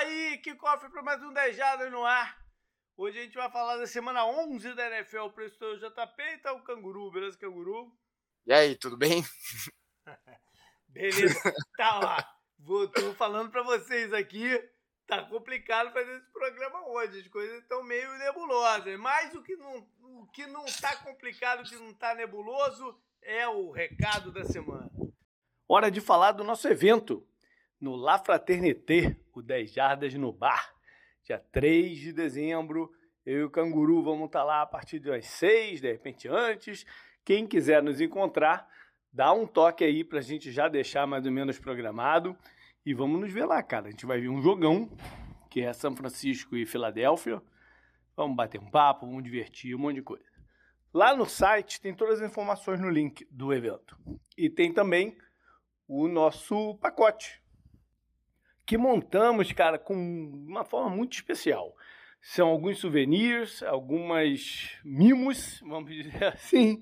Aí, que cofre para mais um 10 Jardas no ar. Hoje a gente vai falar da semana 11 da NFL. O do JP e tá o Canguru, beleza, Canguru? E aí, tudo bem? beleza, tá lá. Vou, tô falando para vocês aqui. Tá complicado fazer esse programa hoje. As coisas estão meio nebulosas. Mas o que não, o que não tá complicado, o que não tá nebuloso, é o recado da semana. Hora de falar do nosso evento no La Fraternité, o 10 Jardas no Bar. Dia 3 de dezembro, eu e o Canguru vamos estar tá lá a partir das 6, de repente antes. Quem quiser nos encontrar, dá um toque aí para a gente já deixar mais ou menos programado. E vamos nos ver lá, cara. A gente vai ver um jogão, que é São Francisco e Filadélfia. Vamos bater um papo, vamos divertir, um monte de coisa. Lá no site tem todas as informações no link do evento. E tem também o nosso pacote, que montamos, cara, com uma forma muito especial. São alguns souvenirs, algumas mimos, vamos dizer assim,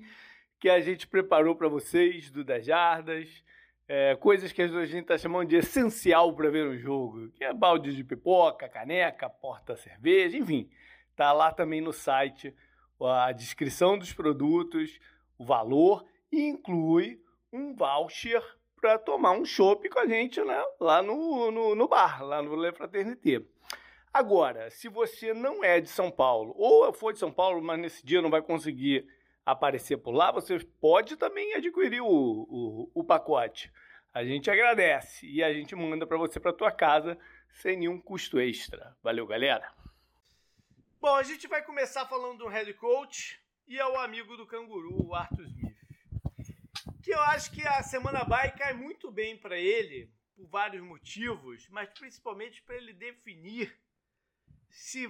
que a gente preparou para vocês do Das Jardas. É, coisas que a gente está chamando de essencial para ver um jogo, que é balde de pipoca, caneca, porta-cerveja, enfim. Tá lá também no site a descrição dos produtos, o valor e inclui um voucher para tomar um chopp com a gente né, lá no, no, no, bar, lá no Le Fraternité. Agora, se você não é de São Paulo, ou for de São Paulo, mas nesse dia não vai conseguir aparecer por lá, você pode também adquirir o, o, o pacote. A gente agradece e a gente manda para você para tua casa sem nenhum custo extra. Valeu, galera. Bom, a gente vai começar falando do head coach e é o amigo do canguru, o Arthur Smith que eu acho que a semana vai cai muito bem para ele, por vários motivos, mas principalmente para ele definir se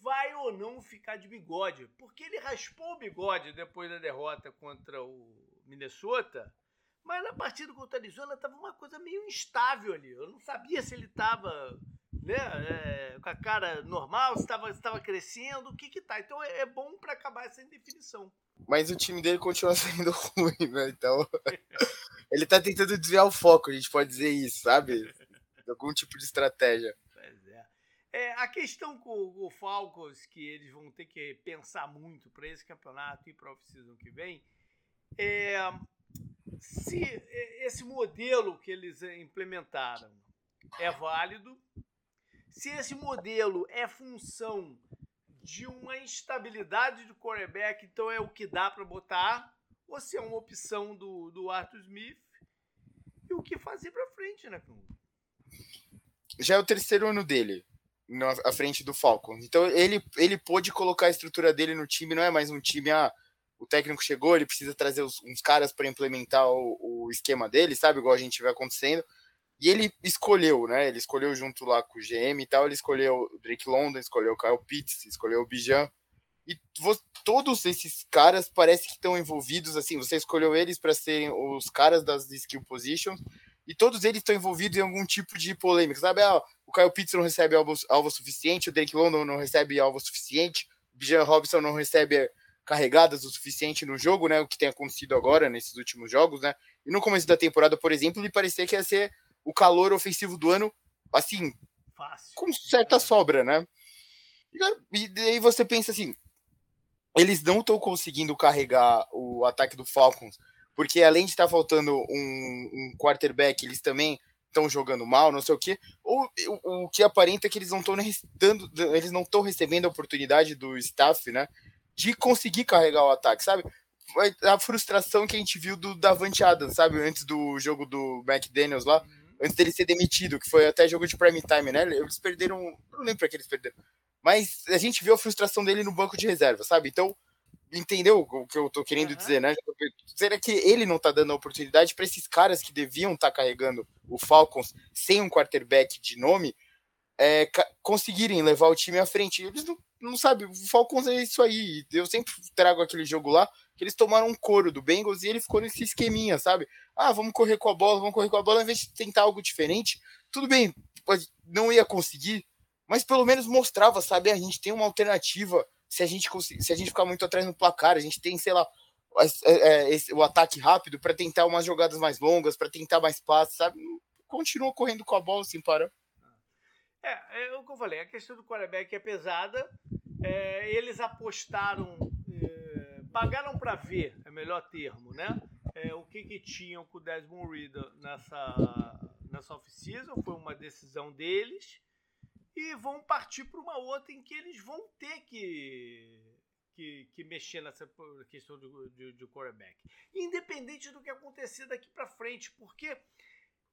vai ou não ficar de bigode. Porque ele raspou o bigode depois da derrota contra o Minnesota, mas na partida contra a Arizona estava uma coisa meio instável ali. Eu não sabia se ele estava né, é, com a cara normal, se estava crescendo, o que que tá. Então é, é bom para acabar essa indefinição mas o time dele continua sendo ruim, né? Então, ele tá tentando desviar o foco, a gente pode dizer isso, sabe? Algum tipo de estratégia. Pois é. é a questão com o Falcons, que eles vão ter que pensar muito para esse campeonato e para a off-season que vem, é se esse modelo que eles implementaram é válido, se esse modelo é função de uma instabilidade de quarterback, então é o que dá para botar, ou se é uma opção do, do Arthur Smith, e o que fazer para frente, né, Já é o terceiro ano dele, na, à frente do Falcons. Então ele, ele pôde colocar a estrutura dele no time, não é mais um time, ah, o técnico chegou, ele precisa trazer os, uns caras para implementar o, o esquema dele, sabe? Igual a gente vê acontecendo. E ele escolheu, né? Ele escolheu junto lá com o GM e tal, ele escolheu o Drake London, escolheu o Kyle Pitts, escolheu o Bijan. E todos esses caras parece que estão envolvidos, assim, você escolheu eles para serem os caras das skill positions, e todos eles estão envolvidos em algum tipo de polêmica, sabe? Ah, o Kyle Pitts não recebe alvo, alvo suficiente, o Drake London não recebe alvo suficiente, o Bijan Robson não recebe carregadas o suficiente no jogo, né? O que tem acontecido agora nesses últimos jogos, né? E no começo da temporada, por exemplo, ele parecia que ia ser o calor ofensivo do ano, assim, Fácil. com certa sobra, né? E daí você pensa assim, eles não estão conseguindo carregar o ataque do Falcons, porque além de estar tá faltando um, um, quarterback, eles também estão jogando mal, não sei o quê. Ou o, o que aparenta é que eles não estão dando, eles não estão recebendo a oportunidade do staff, né, de conseguir carregar o ataque, sabe? A frustração que a gente viu do Davante Adams, sabe, antes do jogo do McDaniels lá, antes dele ser demitido, que foi até jogo de prime time, né? Eles perderam. Não lembro pra que eles perderam. Mas a gente viu a frustração dele no banco de reserva, sabe? Então, entendeu o que eu tô querendo uhum. dizer, né? Será que ele não tá dando a oportunidade para esses caras que deviam estar tá carregando o Falcons sem um quarterback de nome é, conseguirem levar o time à frente? Eles não, não sabem, o Falcons é isso aí. Eu sempre trago aquele jogo lá que eles tomaram um couro do Bengals e ele ficou nesse esqueminha, sabe? Ah, vamos correr com a bola, vamos correr com a bola, ao invés de tentar algo diferente. Tudo bem, não ia conseguir, mas pelo menos mostrava, sabe? A gente tem uma alternativa se a gente se a gente ficar muito atrás no placar, a gente tem, sei lá, é, é, o ataque rápido para tentar umas jogadas mais longas, para tentar mais passes, sabe? Continua correndo com a bola sem parar. É, é o que eu falei, a questão do quarterback é pesada. É, eles apostaram, é, pagaram para ver, é melhor termo, né? É, o que, que tinham com o Desmond Reader nessa, nessa off-season, foi uma decisão deles. E vão partir para uma outra em que eles vão ter que, que, que mexer nessa questão do, de, de quarterback. Independente do que acontecer daqui para frente, porque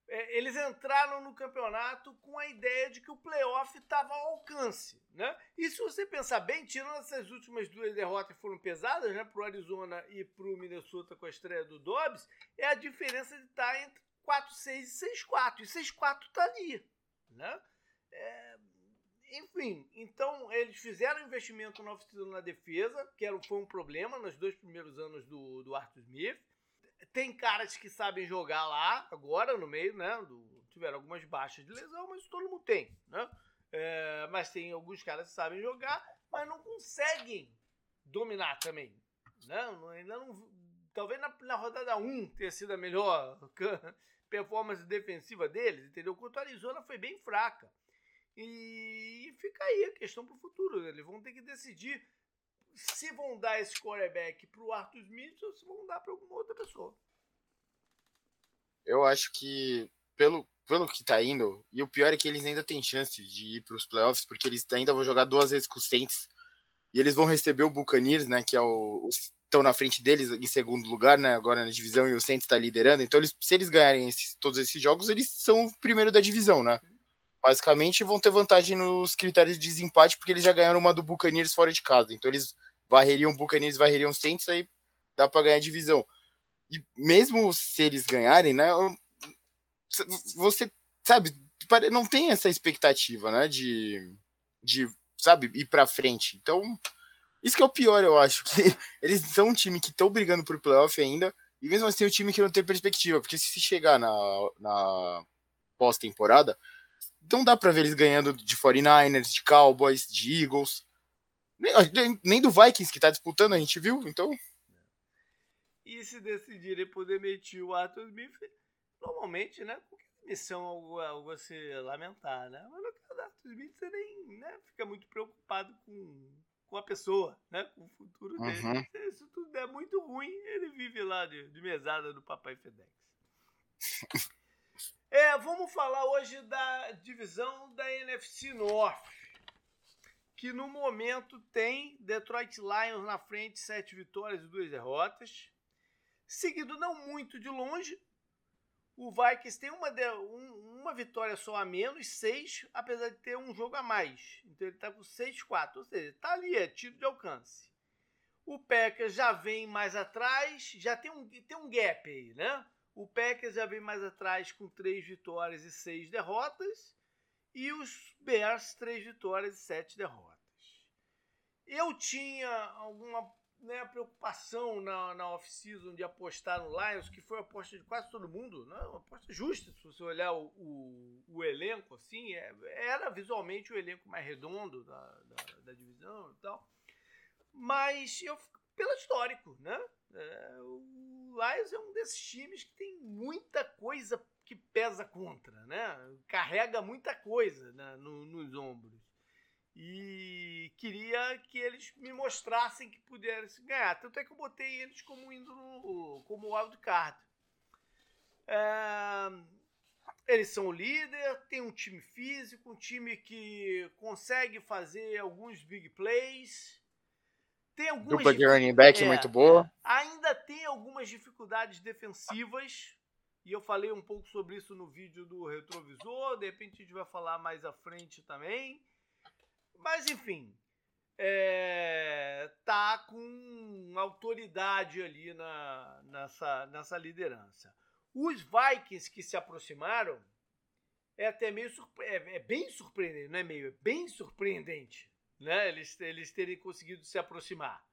é, eles entraram no campeonato com a ideia de que o playoff estava ao alcance. Né? E se você pensar bem, tirando essas últimas duas derrotas que foram pesadas, né, para o Arizona e para o Minnesota com a estreia do Dobbs, é a diferença de estar tá entre 4-6 e 6-4. E 6-4 está ali. Né? É, enfim, então eles fizeram investimento no off na defesa, que era, foi um problema nos dois primeiros anos do, do Arthur Smith tem caras que sabem jogar lá, agora no meio, né? Do, tiveram algumas baixas de lesão, mas todo mundo tem, né? É, mas tem alguns caras que sabem jogar, mas não conseguem dominar também. Né? Ainda não, talvez na, na rodada 1 tenha sido a melhor performance defensiva deles, entendeu? Quanto a Arizona foi bem fraca. E fica aí a questão para o futuro. Né? Eles vão ter que decidir se vão dar esse quarterback para o Arthur Smith ou se vão dar para alguma outra pessoa. Eu acho que, pelo, pelo que tá indo, e o pior é que eles ainda têm chance de ir para os playoffs, porque eles ainda vão jogar duas vezes com os Saints, e eles vão receber o Buccaneers, né, que é o, estão na frente deles em segundo lugar, né, agora na divisão, e o Saints está liderando, então eles, se eles ganharem esses, todos esses jogos, eles são o primeiro da divisão, né. Basicamente vão ter vantagem nos critérios de desempate, porque eles já ganharam uma do Buccaneers fora de casa, então eles varreriam o Buccaneers, varreriam o Saints, aí dá para ganhar divisão. E mesmo se eles ganharem, né, você, sabe, não tem essa expectativa, né, de, de sabe, ir para frente. Então, isso que é o pior, eu acho, que eles são um time que estão brigando por playoff ainda, e mesmo assim é um time que não tem perspectiva, porque se chegar na, na pós-temporada, não dá para ver eles ganhando de 49ers, de Cowboys, de Eagles, nem, nem do Vikings que tá disputando, a gente viu, então. E se decidirem por demitir o Arthur Smith, normalmente, né? Missão algo, algo a se lamentar, né? Mas no caso do Arthur Smith, você nem né, fica muito preocupado com, com a pessoa, né? Com o futuro dele. Uhum. Se isso tudo der muito ruim, ele vive lá de, de mesada do Papai Fedex. é, vamos falar hoje da divisão da NFC North que no momento tem Detroit Lions na frente, sete vitórias e duas derrotas. Seguido não muito de longe, o Vikings tem uma, um, uma vitória só a menos, seis, apesar de ter um jogo a mais. Então ele está com 6-4, ou seja, está ali, é tiro de alcance. O Packers já vem mais atrás, já tem um, tem um gap aí, né? O Packers já vem mais atrás com três vitórias e seis derrotas. E os Bears, três vitórias e sete derrotas. Eu tinha alguma né, preocupação na, na off-season de apostar no Lions, que foi a aposta de quase todo mundo, né? uma aposta justa, se você olhar o, o, o elenco, assim, é, era visualmente o elenco mais redondo da, da, da, divisão e tal. Mas eu pelo histórico, né? É, o Lions é um desses times que tem muita coisa que pesa contra, né? Carrega muita coisa né, no, nos ombros e queria que eles me mostrassem que pudessem ganhar. Tanto é que eu botei eles como indo no, como wildcard. É, eles são o líder, tem um time físico, um time que consegue fazer alguns big plays. Tem algumas Dupla de running back é, muito boa. Ainda tem algumas dificuldades defensivas. E eu falei um pouco sobre isso no vídeo do retrovisor. De repente a gente vai falar mais à frente também. Mas enfim, é, tá com autoridade ali na, nessa, nessa liderança. Os Vikings que se aproximaram é até meio é, é, bem surpreendente, não é meio, é bem surpreendente, né? Eles, eles terem conseguido se aproximar,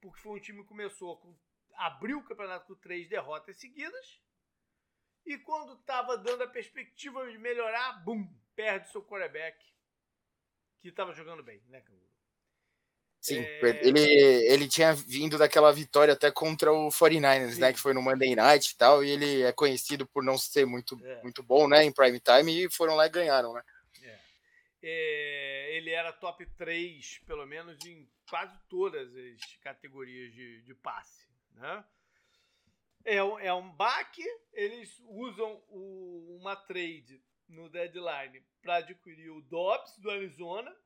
porque foi um time que começou com abriu o campeonato com três derrotas seguidas e quando estava dando a perspectiva de melhorar, bum, perde seu quarterback que estava jogando bem, né, Canguru? Sim, é... ele, ele tinha vindo daquela vitória até contra o 49ers, Sim. né? Que foi no Monday Night e tal, e ele é conhecido por não ser muito, é. muito bom, né? Em prime time, e foram lá e ganharam, né? É. É, ele era top 3, pelo menos, em quase todas as categorias de, de passe. Né? É, é um baque, eles usam o, uma trade no deadline para adquirir o Dobbs do Arizona,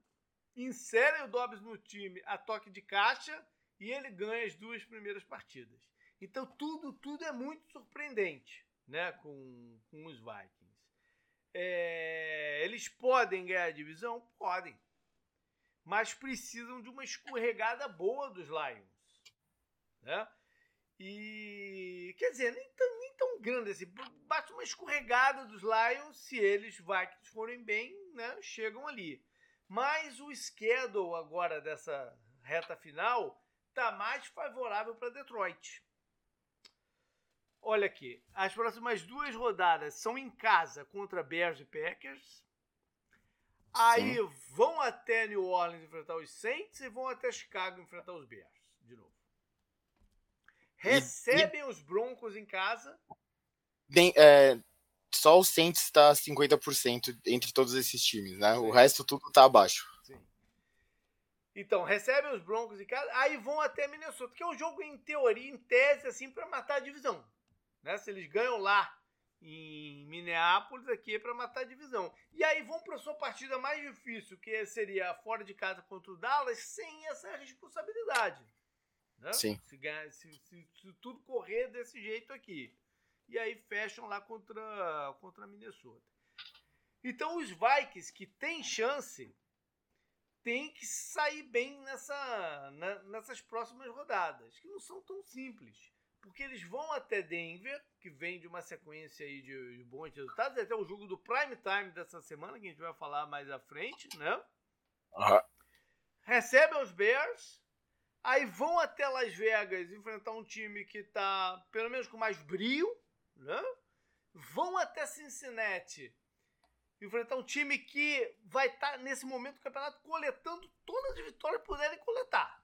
inserem o Dobbs no time a toque de caixa e ele ganha as duas primeiras partidas. Então tudo, tudo é muito surpreendente né, com, com os Vikings. É, eles podem ganhar a divisão? Podem. Mas precisam de uma escorregada boa dos Lions. Né? E quer dizer, nem tão, nem tão grande assim. Basta uma escorregada dos Lions, se eles Vikings forem bem, né, chegam ali. Mas o schedule agora dessa reta final tá mais favorável para Detroit. Olha aqui, as próximas duas rodadas são em casa contra Bears e Packers. Aí Sim. vão até New Orleans enfrentar os Saints e vão até Chicago enfrentar os Bears. Recebem e, os Broncos em casa. Bem, é, só o Saints está 50% entre todos esses times, né? Sim. O resto tudo está abaixo. Sim. Então, recebem os Broncos em casa, aí vão até Minnesota, que é um jogo em teoria, em tese, assim, para matar a divisão. Né? Se eles ganham lá em Minneapolis, aqui é para matar a divisão. E aí vão para sua partida mais difícil, que seria fora de casa contra o Dallas, sem essa responsabilidade. Né? Sim. Se, se, se, se, tudo correr desse jeito aqui. E aí fecham lá contra, contra Minnesota. Então os Vikings que têm chance têm que sair bem nessa, na, nessas próximas rodadas, que não são tão simples porque eles vão até Denver, que vem de uma sequência aí de, de bons resultados, até o jogo do prime time dessa semana, que a gente vai falar mais à frente, né? Uhum. Recebem os Bears, aí vão até Las Vegas enfrentar um time que está, pelo menos, com mais brio, né? Vão até Cincinnati enfrentar um time que vai estar, tá, nesse momento do campeonato, coletando todas as vitórias que puderem coletar.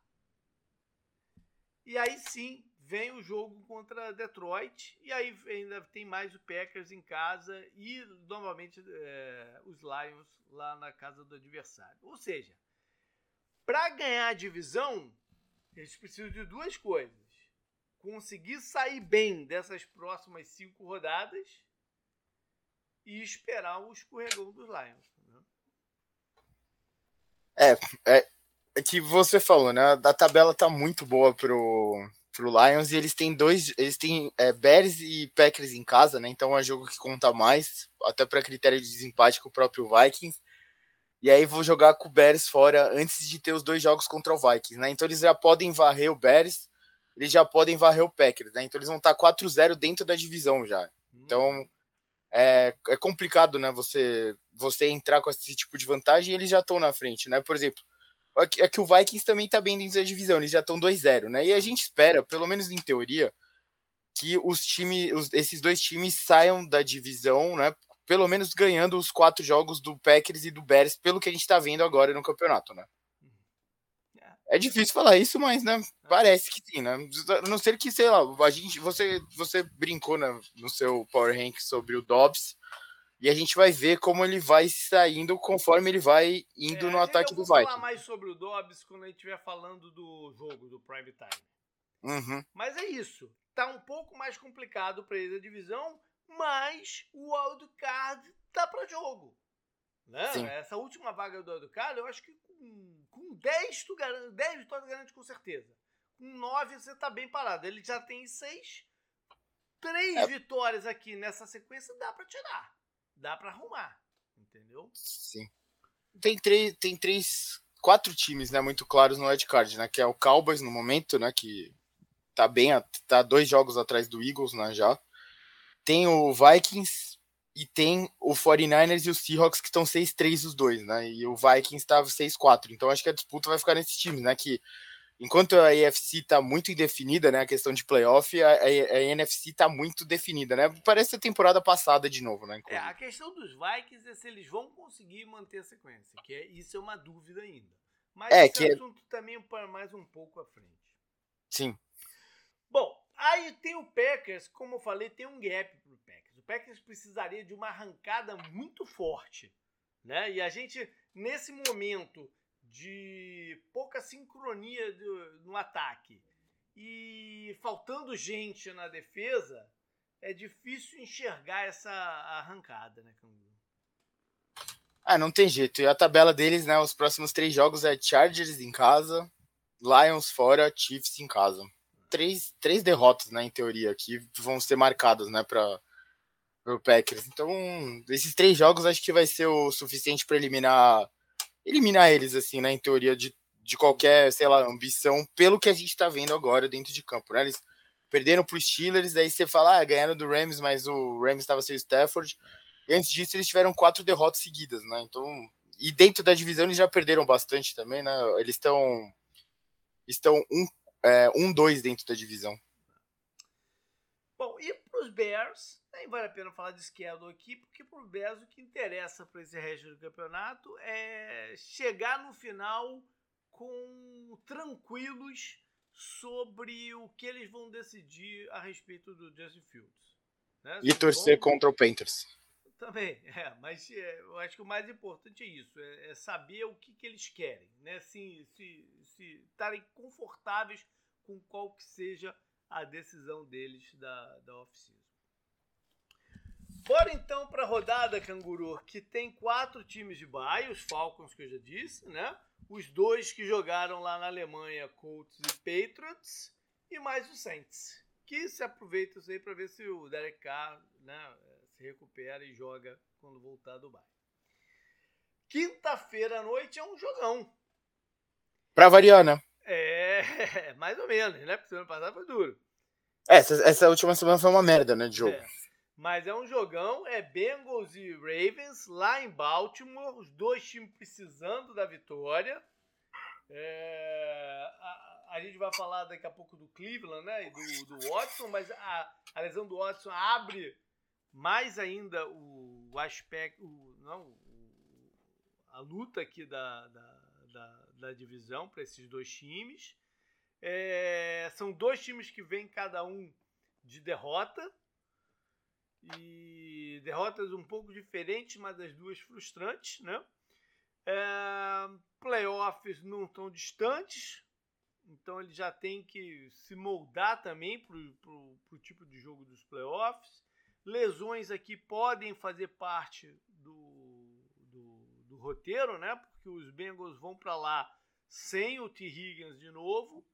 E aí sim, vem o jogo contra Detroit e aí ainda tem mais o Packers em casa e normalmente é, os Lions lá na casa do adversário. Ou seja, para ganhar a divisão, eles precisam de duas coisas: conseguir sair bem dessas próximas cinco rodadas e esperar o escorregão dos Lions. Né? É, é, é que você falou, né? A tabela tá muito boa pro pro Lions e eles têm dois, eles têm é, Bears e Packers em casa, né? Então é um jogo que conta mais, até para critério de desempate com o próprio Vikings. E aí vou jogar com o Bears fora antes de ter os dois jogos contra o Vikings, né? Então eles já podem varrer o Bears, eles já podem varrer o Packers, né? Então eles vão estar 4-0 dentro da divisão já. Então é, é complicado, né? Você você entrar com esse tipo de vantagem e eles já estão na frente, né? Por exemplo, é que o Vikings também tá bem dentro da divisão, eles já estão 2-0, né? E a gente espera, pelo menos em teoria, que os times, os, esses dois times saiam da divisão, né? Pelo menos ganhando os quatro jogos do Packers e do Bears, pelo que a gente tá vendo agora no campeonato, né? É difícil falar isso, mas né, parece que sim, né? A não ser que, sei lá, a gente, você, você brincou né, no seu Power Rank sobre o Dobbs. E a gente vai ver como ele vai saindo conforme ele vai indo é, no ataque do Vikings. Eu vou falar mais sobre o Dobbs quando a gente estiver falando do jogo, do Prime Time. Uhum. Mas é isso. Tá um pouco mais complicado para eles a divisão, mas o wildcard tá para jogo. Né? Sim. Essa última vaga do wildcard, eu acho que com, com 10, tu garante, 10 vitórias garante com certeza. Com 9 você tá bem parado. Ele já tem 6. Três é. vitórias aqui nessa sequência dá para tirar dá para arrumar, entendeu? Sim. Tem três, tem três, quatro times, né, muito claros no card, né, que é o Cowboys no momento, né, que tá bem, tá dois jogos atrás do Eagles, né, já. Tem o Vikings e tem o 49ers e o Seahawks que estão 6-3 os dois, né? E o Vikings estava 6-4. Então acho que a disputa vai ficar nesses times, né, que enquanto a AFC está muito indefinida, né, a questão de playoff, a, a, a NFC está muito definida, né? Parece a temporada passada de novo, né? É, a questão dos Vikings é se eles vão conseguir manter a sequência, que é, isso é uma dúvida ainda. Mas é, esse que é assunto é... também para mais um pouco à frente. Sim. Bom, aí tem o Packers, como eu falei, tem um gap pro Packers. O Packers precisaria de uma arrancada muito forte, né? E a gente nesse momento de pouca sincronia do, no ataque e faltando gente na defesa, é difícil enxergar essa arrancada, né, Canguru? Ah, não tem jeito. E a tabela deles, né? Os próximos três jogos é Chargers em casa, Lions fora, Chiefs em casa. Três, três derrotas, né, em teoria, que vão ser marcadas, né, para o Packers. Então, esses três jogos acho que vai ser o suficiente para eliminar eliminar eles, assim, né, em teoria de, de qualquer, sei lá, ambição, pelo que a gente está vendo agora dentro de campo, né? Eles perderam para os Steelers, daí você fala, ah, ganharam do Rams, mas o Rams estava sem o Stafford. E antes disso, eles tiveram quatro derrotas seguidas, né? Então, e dentro da divisão eles já perderam bastante também, né? Eles estão estão um, é, um dois dentro da divisão. Bom, e para os Bears, nem vale a pena falar de schedule aqui, porque para os Bears o que interessa para esse resto do campeonato é chegar no final com tranquilos sobre o que eles vão decidir a respeito do Justin Fields. Né? E torcer bom... contra o Panthers. Também, é, mas é, eu acho que o mais importante é isso, é, é saber o que, que, eles querem, né? Se estarem confortáveis com qual que seja a decisão deles da, da off-season. Bora então para a rodada, Canguru, que tem quatro times de bairro, os Falcons que eu já disse, né? Os dois que jogaram lá na Alemanha, Colts e Patriots, e mais o Saints, que se aproveita isso aí para ver se o Derek Carr, né, se recupera e joga quando voltar do bairro. Quinta-feira à noite é um jogão. Pra variar, né? É, mais ou menos, né? Porque semana passada foi duro. É, essa, essa última semana foi uma merda, né, de jogo. É. Mas é um jogão, é Bengals e Ravens lá em Baltimore, os dois times precisando da vitória. É, a, a, gente vai falar daqui a pouco do Cleveland né, e do, do Watson, mas a, a lesão do Watson abre mais ainda o, o aspecto, o, não, o, a luta aqui da, da, da, da divisão para esses dois times. É, são dois times que vêm cada um de derrota e derrotas um pouco diferentes, mas as duas frustrantes, né? É, playoffs não tão distantes, então ele já tem que se moldar também para o tipo de jogo dos playoffs. Lesões aqui podem fazer parte do, do, do roteiro, né? Porque os Bengals vão para lá sem o T. Higgins de novo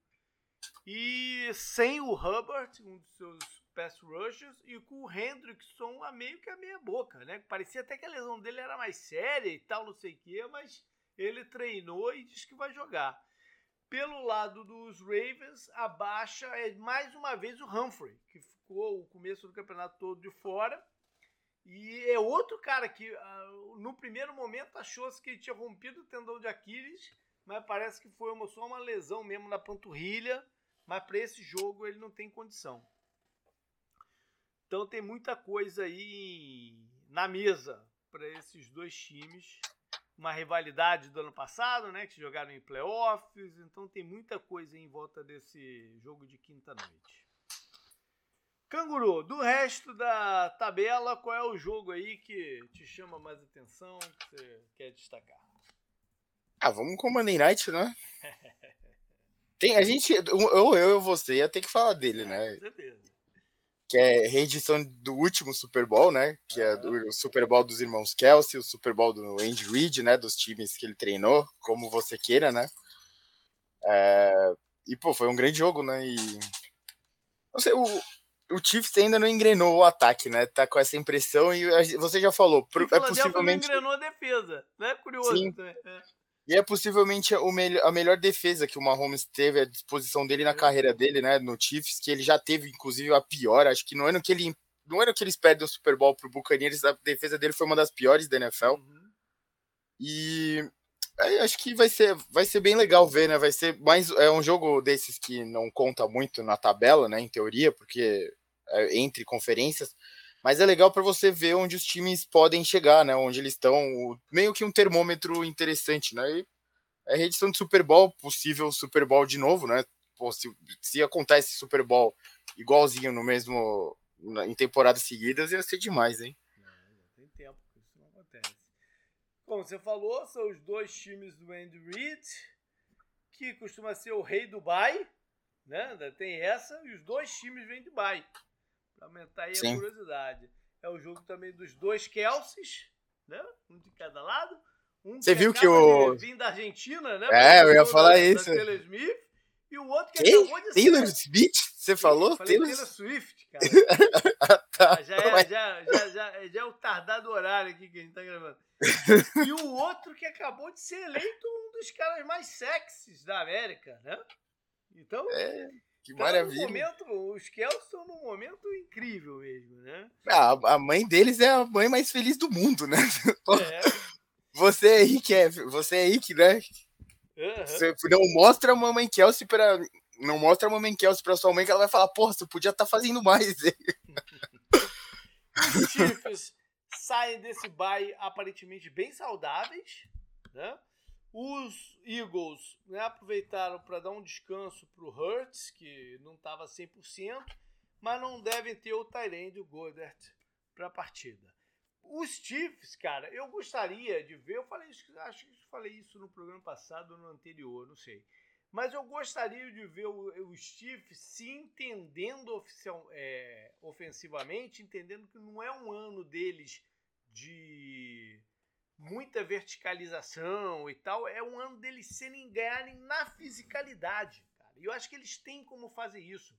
e sem o Hubbard, um dos seus pass rushers, e com o Hendrickson a meio que a meia boca, né? Parecia até que a lesão dele era mais séria e tal, não sei o quê, mas ele treinou e diz que vai jogar. Pelo lado dos Ravens, a baixa é mais uma vez o Humphrey, que ficou o começo do campeonato todo de fora. E é outro cara que uh, no primeiro momento achou-se que ele tinha rompido o tendão de Aquiles, mas parece que foi uma, só uma lesão mesmo na panturrilha. Mas para esse jogo ele não tem condição. Então tem muita coisa aí na mesa para esses dois times. Uma rivalidade do ano passado, né? Que jogaram em playoffs. Então tem muita coisa em volta desse jogo de quinta-noite. Canguru, do resto da tabela, qual é o jogo aí que te chama mais atenção, que você quer destacar? Ah, vamos com o Monday Night, né? Tem, a gente, eu, eu e você ia ter que falar dele, é, né? Com certeza. Que é reedição do último Super Bowl, né? Que é o Super Bowl dos irmãos Kelsey, o Super Bowl do Andy Reid, né? Dos times que ele treinou, como você queira, né? É, e, pô, foi um grande jogo, né? E. Não sei, o, o Chiefs ainda não engrenou o ataque, né? Tá com essa impressão e você já falou, é possivelmente não engrenou a defesa, né? Curioso. Sim. É. E é possivelmente o me a melhor defesa que o Mahomes teve à disposição dele na é. carreira dele, né? No Chiefs, que ele já teve, inclusive, a pior. Acho que no ano que ele. No ano que eles perdem o Super Bowl pro Buccaneers, a defesa dele foi uma das piores da NFL. Uhum. E é, acho que vai ser, vai ser bem legal ver, né? Vai ser mais é um jogo desses que não conta muito na tabela, né? Em teoria, porque é entre conferências. Mas é legal para você ver onde os times podem chegar, né? Onde eles estão, meio que um termômetro interessante, né? E é reedição de Super Bowl, possível Super Bowl de novo, né? Pô, se, se acontece Super Bowl igualzinho no mesmo em temporadas seguidas, ia ser demais, hein? Não, tem tempo que isso não acontece. Como você falou, são os dois times do Andy Reid, que costuma ser o rei do Dubai, né? Ainda tem essa, e os dois times vêm de Dubai. Para aumentar aí Sim. a curiosidade. É o jogo também dos dois Kelseys, né? Um de cada lado. Um Você viu que o. Vim da Argentina, né? É, eu ia falar da, isso. Da Taylor Smith. E o outro que Quem? acabou de Taylor ser... Smith? Você falou? Taylor... Taylor Swift, cara. já, é, já, já, já, já é o tardado horário aqui que a gente tá gravando. e o outro que acabou de ser eleito um dos caras mais sexys da América, né? Então. É. Que tá maravilha. Momento, os Kels estão num momento incrível mesmo, né? Ah, a mãe deles é a mãe mais feliz do mundo, né? É. Você aí que é, você aí que, né? Uhum. Você não mostra a mamãe Kelsey para não mostra a mamãe Kelsey para sua mãe que ela vai falar, porra, você podia estar tá fazendo mais. Os Chiefs saem desse bye aparentemente bem saudáveis, né? Os Eagles né, aproveitaram para dar um descanso para o Hurts, que não estava 100%, mas não devem ter o Tyrande e o Goddard para a partida. Os Chiefs, cara, eu gostaria de ver, eu falei acho que falei isso no programa passado ou no anterior, não sei. Mas eu gostaria de ver os Chiefs se entendendo oficial, é, ofensivamente, entendendo que não é um ano deles de muita verticalização e tal, é um ano deles serem ganharem na fisicalidade, cara. E eu acho que eles têm como fazer isso.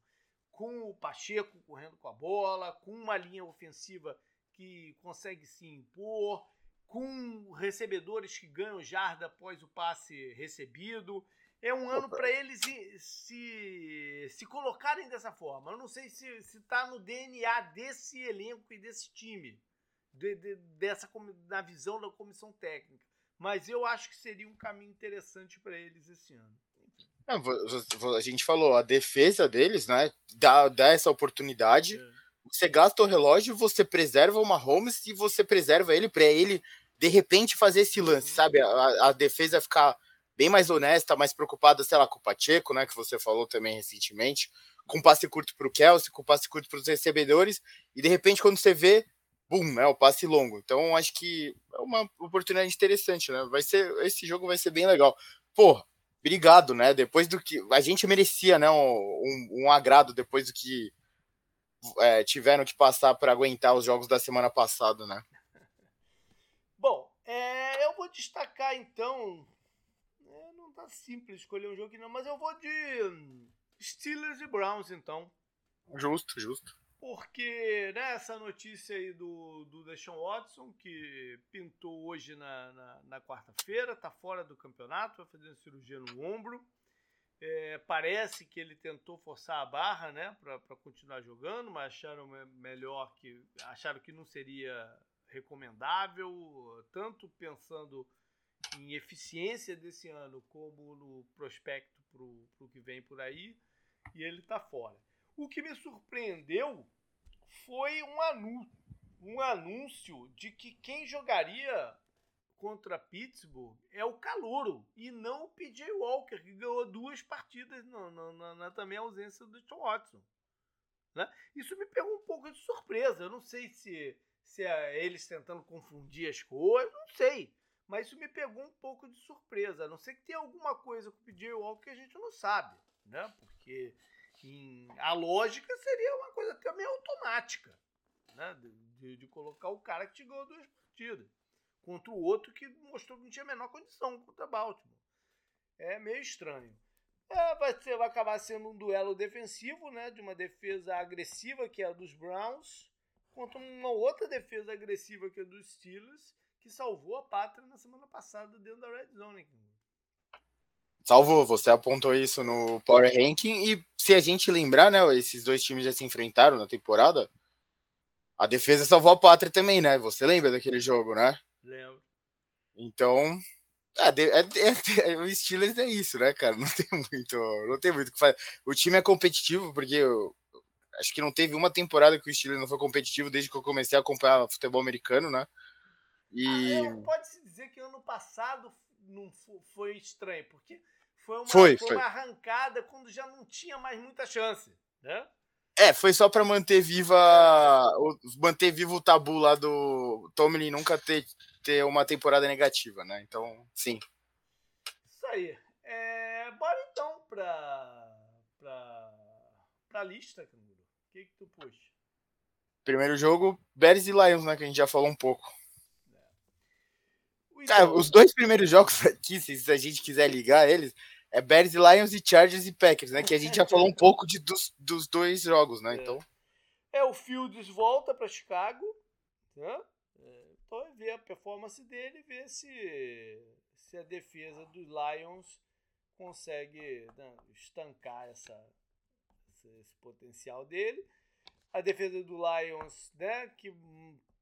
Com o Pacheco correndo com a bola, com uma linha ofensiva que consegue se impor, com recebedores que ganham jarda após o passe recebido. É um ano para eles se, se colocarem dessa forma. Eu não sei se está no DNA desse elenco e desse time, de, de, dessa na visão da comissão técnica. Mas eu acho que seria um caminho interessante para eles esse ano. a gente falou, a defesa deles, né, dá, dá essa oportunidade. É você gasta o relógio, você preserva o Mahomes e você preserva ele para ele de repente fazer esse lance, uhum. sabe? A, a, defesa ficar bem mais honesta, mais preocupada, sei lá, com o Pacheco, né? Que você falou também recentemente, com passe curto para o Kelsey, com passe curto para os recebedores, e de repente quando você vê, bum, é o passe longo. Então acho que é uma oportunidade interessante, né? Vai ser esse jogo vai ser bem legal. Porra, obrigado, né? Depois do que a gente merecia, né? Um, um, um agrado depois do que é, tiveram que passar para aguentar os jogos da semana passada, né? Bom, é, eu vou destacar então. Tá simples escolher um jogo aqui não, mas eu vou de Steelers e Browns então. Justo, justo. Porque né, essa notícia aí do, do Deshaun Watson, que pintou hoje na, na, na quarta-feira, tá fora do campeonato, vai fazer cirurgia no ombro. É, parece que ele tentou forçar a barra, né, para continuar jogando, mas acharam melhor que acharam que não seria recomendável, tanto pensando em eficiência desse ano como no prospecto para o que vem por aí, e ele está fora. O que me surpreendeu foi um anúncio, um anúncio de que quem jogaria contra Pittsburgh é o Calouro e não o PJ Walker, que ganhou duas partidas na, na, na também ausência do John Watson. Né? Isso me pegou um pouco de surpresa. Eu não sei se, se é eles tentando confundir as coisas, não sei. Mas isso me pegou um pouco de surpresa. A não ser que tenha alguma coisa com o PJ Walker que a gente não sabe. Né? Porque em, a lógica seria uma coisa até meio automática. Né? De, de, de colocar o cara que te ganhou duas partidas contra o outro que mostrou que não tinha a menor condição contra Baltimore. É meio estranho. É, vai, ser, vai acabar sendo um duelo defensivo, né? De uma defesa agressiva, que é a dos Browns, contra uma outra defesa agressiva, que é a dos Steelers, que salvou a pátria na semana passada dentro da Red Zone. Salvou, você apontou isso no Power Ranking, e se a gente lembrar, né? Esses dois times já se enfrentaram na temporada. A defesa salvou a pátria também, né? Você lembra daquele jogo, né? Lembro. Então, é, é, é, é, o Steelers é isso, né, cara? Não tem muito, não tem muito o que fazer. O time é competitivo porque eu, acho que não teve uma temporada que o Steelers não foi competitivo desde que eu comecei a acompanhar futebol americano, né? E ah, pode se dizer que ano passado não foi estranho, porque foi uma, foi, foi, foi. uma arrancada quando já não tinha mais muita chance, né? É, foi só para manter viva, manter vivo o tabu lá do Tomlin nunca ter ter uma temporada negativa, né? Então, sim. Isso aí. É, bora então pra, pra, pra lista, Canguru. O que, que tu puxa? Primeiro jogo, Bears e Lions, né? Que a gente já falou um pouco. É. Cara, os dois primeiros jogos aqui, se a gente quiser ligar eles, é Bears e Lions e Chargers e Packers, né? Que a gente já falou um pouco de, dos, dos dois jogos, né? É. Então, É, o Fields volta para Chicago, né? É, Então é ver a performance dele e ver se, se a defesa dos Lions consegue né, estancar essa, esse, esse potencial dele. A defesa do Lions, né, que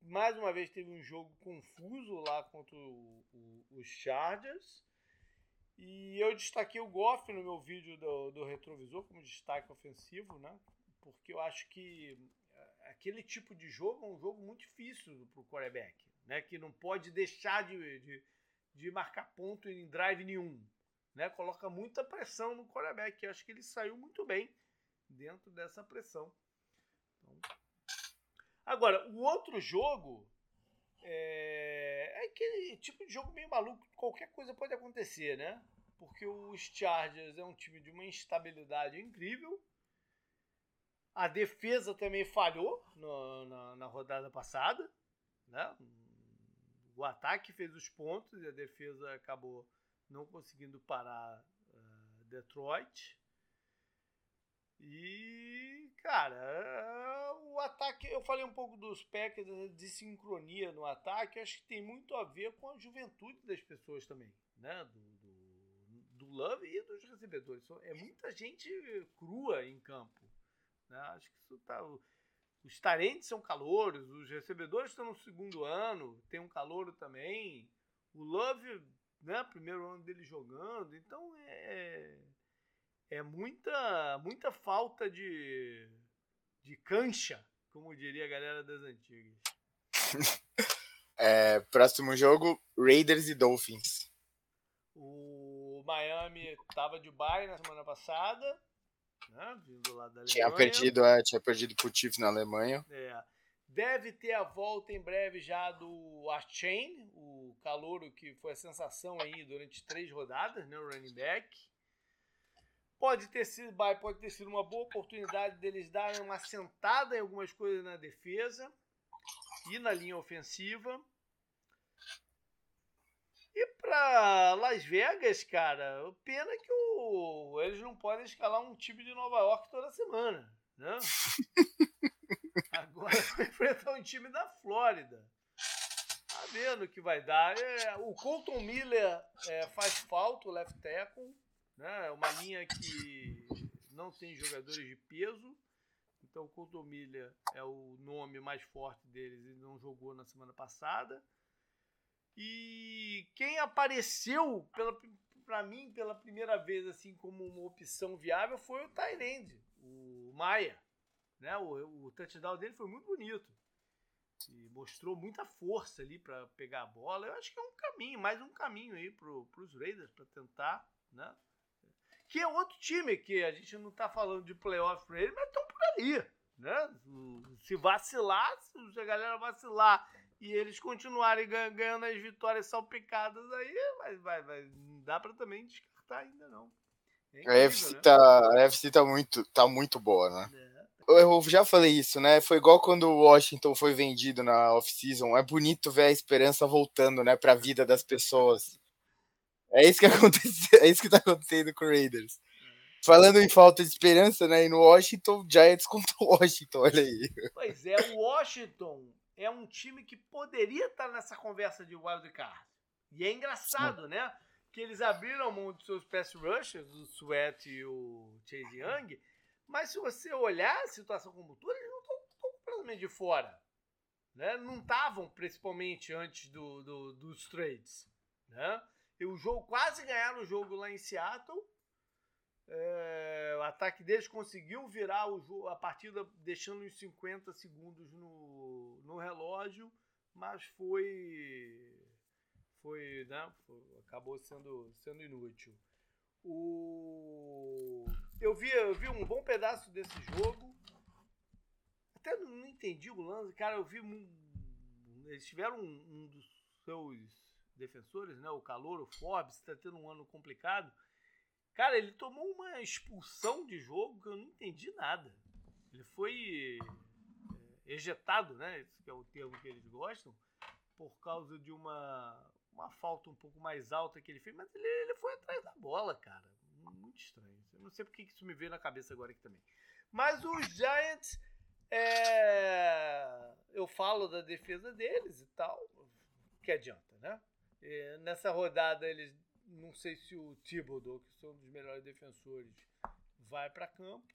mais uma vez teve um jogo confuso lá contra os Chargers. E eu destaquei o Goff no meu vídeo do, do retrovisor como destaque ofensivo, né? Porque eu acho que eh, aquele tipo de jogo é um jogo muito difícil para o quarterback, né? Que não pode deixar de, de, de marcar ponto em drive nenhum, né? Coloca muita pressão no quarterback. Eu acho que ele saiu muito bem dentro dessa pressão. Agora, o outro jogo é, é aquele tipo de jogo meio maluco. Qualquer coisa pode acontecer, né? Porque os Chargers é um time de uma instabilidade incrível. A defesa também falhou no- na, na rodada passada. Né? O ataque fez os pontos e a defesa acabou não conseguindo parar ah, Detroit. E, cara, o ataque. Eu falei um pouco dos Packers, de sincronia no ataque. Acho que tem muito a ver com a juventude das pessoas também, né? Do, do, do Love e dos recebedores. É muita gente crua em campo. Né? Acho que isso tá. Os tarentes são calouros, os recebedores estão no segundo ano, tem um calouro também. O Love, né, primeiro ano dele jogando, então é é muita muita falta de de cancha, como diria a galera das antigas. é, próximo jogo, Raiders e Dolphins. O Miami estava de bye na semana passada, né, vindo lá da Alemanha. Tinha perdido, é, tinha perdido pro Chiefs na Alemanha. É. Deve ter a volta em breve já do Archain, o calouro que foi a sensação aí durante três rodadas, né, o running back. Pode ter sido, pode ter sido uma boa oportunidade deles darem uma sentada em algumas coisas na defesa e na linha ofensiva. E para Las Vegas, cara, pena que o, eles não podem escalar um time de Nova York toda semana, né? Agora vai enfrentar um time da Flórida. Tá vendo o que vai dar. É, o Colton Miller é, faz falta, o left tackle. Né? É uma linha que não tem jogadores de peso. Então o Colton Miller é o nome mais forte deles e não jogou na semana passada. E quem apareceu para mim pela primeira vez assim como uma opção viável foi o Tyrande, o Maia. Né? O, o touchdown dele foi muito bonito. E mostrou muita força ali para pegar a bola. Eu acho que é um caminho, mais um caminho aí para os Raiders para tentar, né? Que é outro time que a gente não tá falando de playoff para eles, mas estão por ali, né? Se vacilar, se a galera vacilar e eles continuarem ganhando as vitórias salpicadas aí, vai, vai, vai, não dá para também descartar ainda não. É incrível, a, FC né? tá, a FC tá muito, tá muito boa, né? É eu já falei isso, né? Foi igual quando o Washington foi vendido na off-season. É bonito ver a esperança voltando, né, pra vida das pessoas. É isso que aconteceu, é isso que tá acontecendo com o Raiders. Falando em falta de esperança, né? E no Washington, Giants contra o Washington, olha aí. Pois é, o Washington é um time que poderia estar nessa conversa de wild card. E é engraçado, Sim. né? Que eles abriram mão dos seus pass rushers, o Sweat e o Chase Young, mas se você olhar a situação como tudo, eles não estão completamente de fora. Né? Não estavam, principalmente antes do, do, dos trades. Né? E o jogo, quase ganharam o jogo lá em Seattle. É, o ataque deles conseguiu virar o a partida deixando uns 50 segundos no, no relógio, mas foi. Foi, né? Foi, acabou sendo, sendo inútil. O... Eu, vi, eu vi um bom pedaço desse jogo. Até não entendi o lance. Cara, eu vi. Um... Eles tiveram um, um dos seus defensores, né? O calor, o Forbes, está tendo um ano complicado. Cara, ele tomou uma expulsão de jogo que eu não entendi nada. Ele foi é, ejetado, né? Esse é o termo que eles gostam, por causa de uma, uma falta um pouco mais alta que ele fez, mas ele, ele foi atrás da bola, cara. Muito estranho. Eu não sei porque isso me veio na cabeça agora aqui também. Mas os Giants, é, eu falo da defesa deles e tal. Que adianta, né? É, nessa rodada eles não sei se o Thibodeau, que é um dos melhores defensores, vai para campo.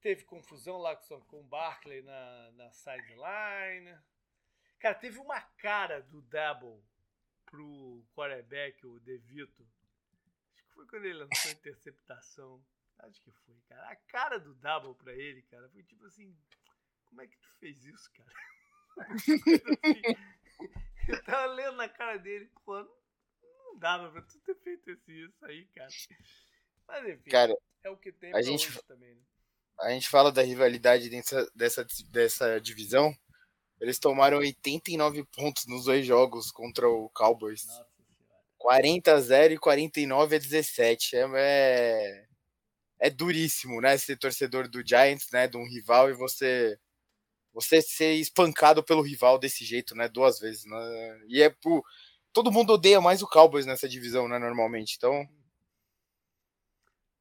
Teve confusão lá com o Barkley na, na sideline. Cara, teve uma cara do Double pro quarterback, o DeVito. Acho que foi quando ele lançou a interceptação. Acho que foi, cara. A cara do Double pra ele, cara, foi tipo assim: como é que tu fez isso, cara? eu tava lendo na cara dele, pô, não dava pra tu ter feito isso aí, cara. Mas enfim, cara, é o que tem a gente, também, né? A gente fala da rivalidade dessa, dessa, dessa divisão. Eles tomaram 89 pontos nos dois jogos contra o Cowboys. Nossa 40 a 0 e 49 a 17. É, é, é duríssimo, né? Ser torcedor do Giants, né? De um rival e você você ser espancado pelo rival desse jeito, né? Duas vezes, né? E é por todo mundo odeia mais o Cowboys nessa divisão, né, normalmente. Então,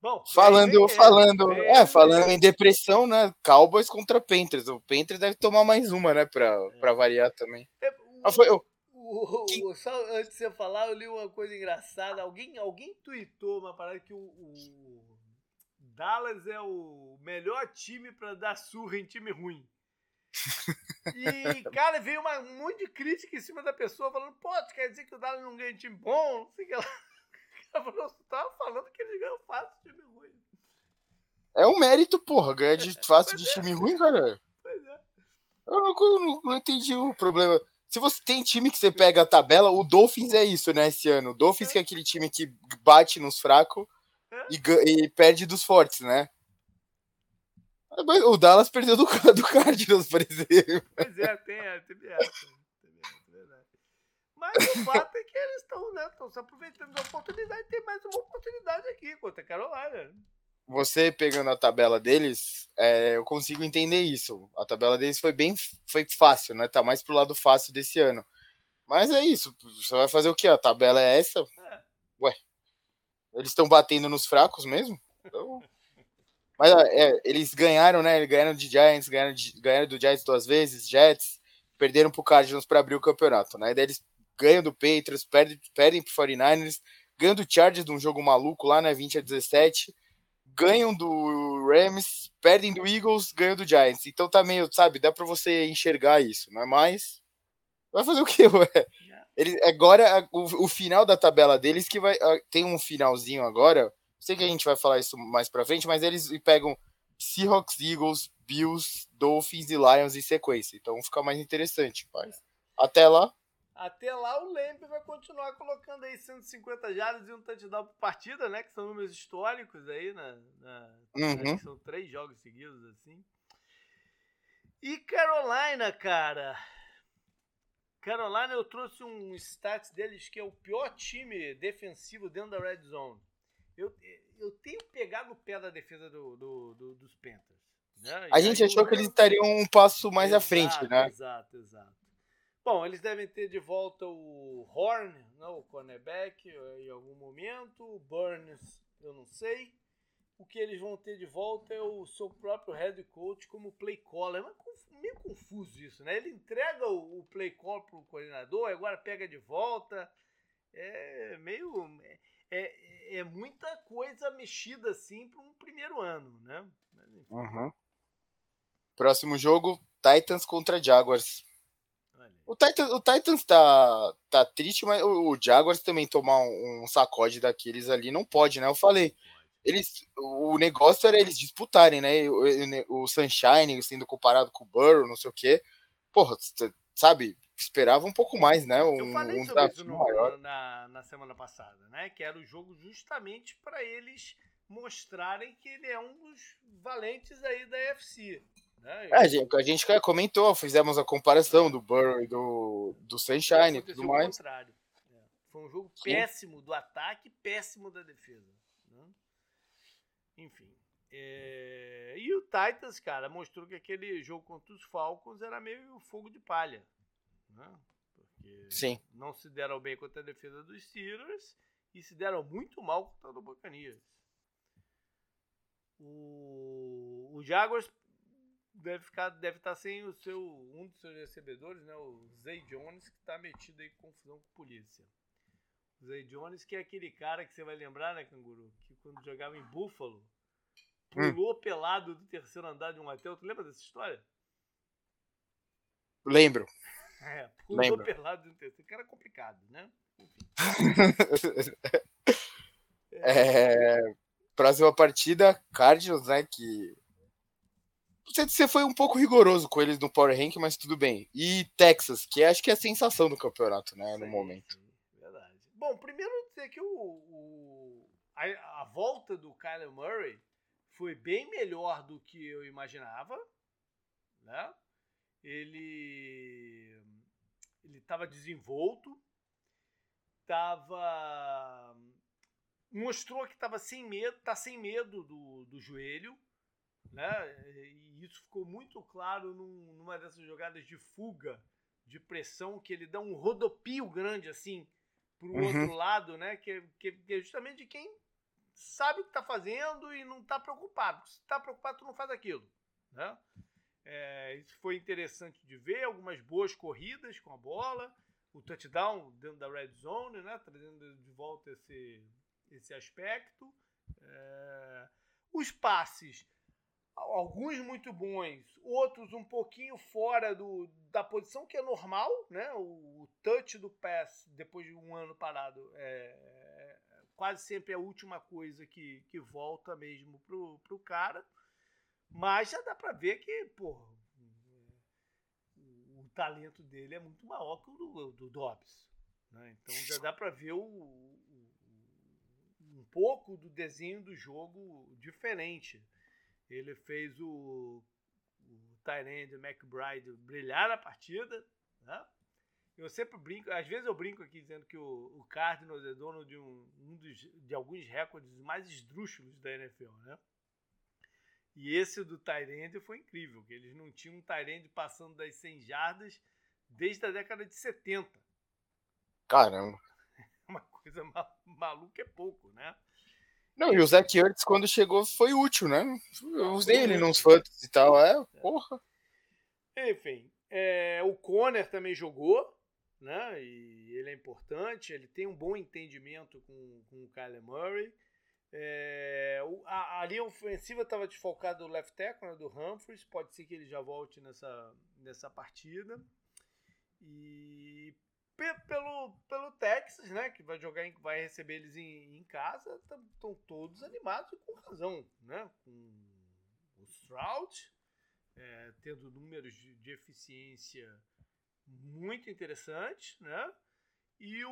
Bom, falando, falando, é, falando em depressão, né? Cowboys contra Panthers. O Panthers deve tomar mais uma, né, para é. para variar também. É, o, ah, foi, o, o, só antes de você falar, eu li uma coisa engraçada. Alguém, alguém tweetou uma parada que o, o Dallas é o melhor time para dar surra em time ruim. E, cara, veio uma, um monte de crítica em cima da pessoa, falando, pô, tu quer dizer que o Dallas não ganha time bom? Não sei o que lá. Cara falou, você tava falando que eles ganham fácil de time ruim. É um mérito, porra, ganhar de fácil de é. time ruim, cara. Pois é. Eu não, não, não, entendi o problema. Se você tem time que você pega a tabela, o Dolphins é isso, né, esse ano. O Dolphins é. é aquele time que bate nos fracos é. e, e perde dos fortes, né? O Dallas perdeu do, do Cardinals, por exemplo. Pois é, tem, é, teve essa. Mas o fato é que eles estão né, se aproveitando da oportunidade. Tem mais uma oportunidade aqui contra a Carolina. Você pegando a tabela deles, é, eu consigo entender isso. A tabela deles foi bem foi fácil, né? Tá mais pro lado fácil desse ano. Mas é isso. Você vai fazer o quê? A tabela é essa? É. Ué. Eles estão batendo nos fracos mesmo? Então... Mas é, eles ganharam, né? Eles ganharam de Giants, ganharam, de, ganharam do Giants duas vezes, Jets, perderam pro Cardinals para abrir o campeonato, né? Daí eles ganham do Patriots, perdem, perdem pro 49ers, ganham do Chargers de um jogo maluco lá, né? 20 a 17, ganham do Rams, perdem do Eagles, ganham do Giants. Então tá meio, sabe, dá para você enxergar isso, não é mais? Vai fazer o quê, ué? Ele, agora, o, o final da tabela deles que vai. Tem um finalzinho agora Sei que a gente vai falar isso mais pra frente, mas eles pegam Seahawks, Eagles, Bills, Dolphins e Lions em sequência. Então fica mais interessante, mas até lá. Até lá o Lembre vai continuar colocando aí 150 jardas e um touchdown por partida, né? Que são números históricos aí, na, na uhum. são três jogos seguidos assim. E Carolina, cara. Carolina, eu trouxe um stats deles que é o pior time defensivo dentro da red zone eu, eu tenho pegado o pé da defesa do, do, do dos Panthers. Né? A gente achou que eles estariam um passo mais exato, à frente, né? Exato, exato. Bom, eles devem ter de volta o Horn, né, o cornerback, em algum momento. O Burns, eu não sei. O que eles vão ter de volta é o seu próprio head coach como play caller. É meio confuso isso, né? Ele entrega o, play call para o coordenador, agora pega de volta. É meio. É, é muita coisa mexida assim para um primeiro ano, né? Uhum. Próximo jogo, Titans contra Jaguars. O Titans, o Titans tá, tá triste, mas o, o Jaguars também tomar um, um, sacode daqueles ali não pode, né? Eu falei. Eles, o negócio era eles disputarem, né? O, o Sunshine sendo comparado com o Burrow, não sei o quê. Porra, sabe? Esperava um pouco mais, né? Um, eu falei um sobre isso no, maior. Na, na semana passada, né? Que era o jogo justamente para eles mostrarem que ele é um dos valentes aí da UFC. Né? É, a gente, a gente comentou, fizemos a comparação do Burrow e do, do Sunshine e tudo mais. Contrário. É. Foi um jogo Sim. péssimo do ataque, péssimo da defesa. Né? Enfim. É... E o Titans, cara, mostrou que aquele jogo contra os Falcons era meio fogo de palha. Né? Porque Sim. não se deram bem contra a defesa dos Steelers e se deram muito mal contra o Buccaneers. O, o Jaguars deve ficar deve estar tá sem o seu um dos seus recebedores, né, o Zay Jones, que está metido aí com confusão com a polícia. O Zay Jones, que é aquele cara que você vai lembrar, né, Canguru, que quando jogava em Buffalo, hum. pulou hum. pelado do terceiro andar de um hotel. Tu lembra dessa história? Lembro. É, pulou Lembro. pelado um terceiro. Que era complicado, né? é, próxima partida, Cardinals, né, que você foi um pouco rigoroso com eles no Power Rank, mas tudo bem. E Texas, que acho que é a sensação do campeonato, né, no momento. Sim, verdade. Bom, primeiro dizer que o, o a, a, volta do Kyler Murray foi bem melhor do que eu imaginava, né? Ele ele estava desenvolto, estava mostrou que estava sem medo, tá sem medo do, do joelho, né? E isso ficou muito claro num, numa dessas jogadas de fuga, de pressão, que ele dá um rodopio grande assim para o uhum. outro lado, né? Que, que, que, é justamente de quem sabe o que está fazendo e não está preocupado. Se está preocupado, tu não faz aquilo, né? É, isso foi interessante de ver, algumas boas corridas com a bola, o touchdown dentro da red zone, né? Trazendo de volta esse, esse aspecto. É, os passes alguns muito bons, outros um pouquinho fora do, da posição que é normal, né? O, o touch do pass depois de um ano parado é, é, quase sempre a última coisa que, que volta mesmo pro, pro cara. Mas já dá para ver que, porra, o, o, talento dele é muito maior que o do, do Dobbs. Né? Então já dá para ver o, um pouco do desenho do jogo diferente. Ele fez o, o Tyrande McBride brilhar na partida. Né? Eu sempre brinco, às vezes eu brinco aqui dizendo que o, o Cardinals é dono de, um, um dos, de alguns recordes mais esdrúxulos da NFL, né? E esse do Tyrande foi incrível, que eles não tinham um Tyrande passando das 100 jardas desde a década de 70. Caramba. Uma coisa maluca é pouco, né? Não, e o Zach Ertz, quando chegou, foi útil, né? Eu usei ele nos fantasy e tal, é, porra. Enfim, é, o Conner também jogou, né? E ele é importante, ele tem um bom entendimento com, com o Kyler Murray. É, a, a, linha ofensiva estava desfocada do left tackle, né, do Humphries, pode ser que ele já volte nessa, nessa partida. E pelo, pelo Texas, né, que vai jogar, em, vai receber eles em, em casa, estão todos animados e com razão, né, com o Stroud é, tendo números de, de, eficiência muito interessantes, né, e o,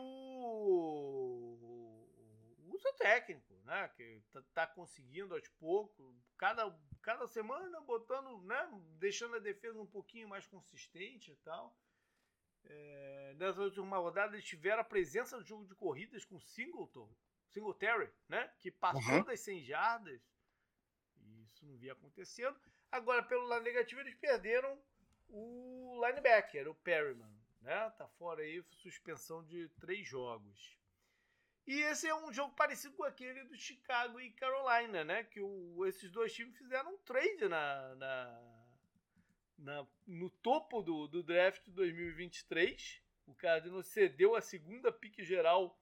o uso técnico, né, que tá, tá conseguindo aos poucos, cada, cada semana botando, né, deixando a defesa um pouquinho mais consistente e tal. É, nessa última rodada eles tiveram a presença do jogo de corridas com Singleton, Singletary, né? Que passou uhum. das 100 jardas. E isso não via acontecendo. Agora, pelo lado negativo, eles perderam o linebacker, o Perryman. Né? Tá fora aí, suspensão de três jogos. E esse é um jogo parecido com aquele do Chicago e Carolina, né? Que o, esses dois times fizeram um trade na, na na, no topo do, do draft 2023. O Cardinals cedeu a segunda pique geral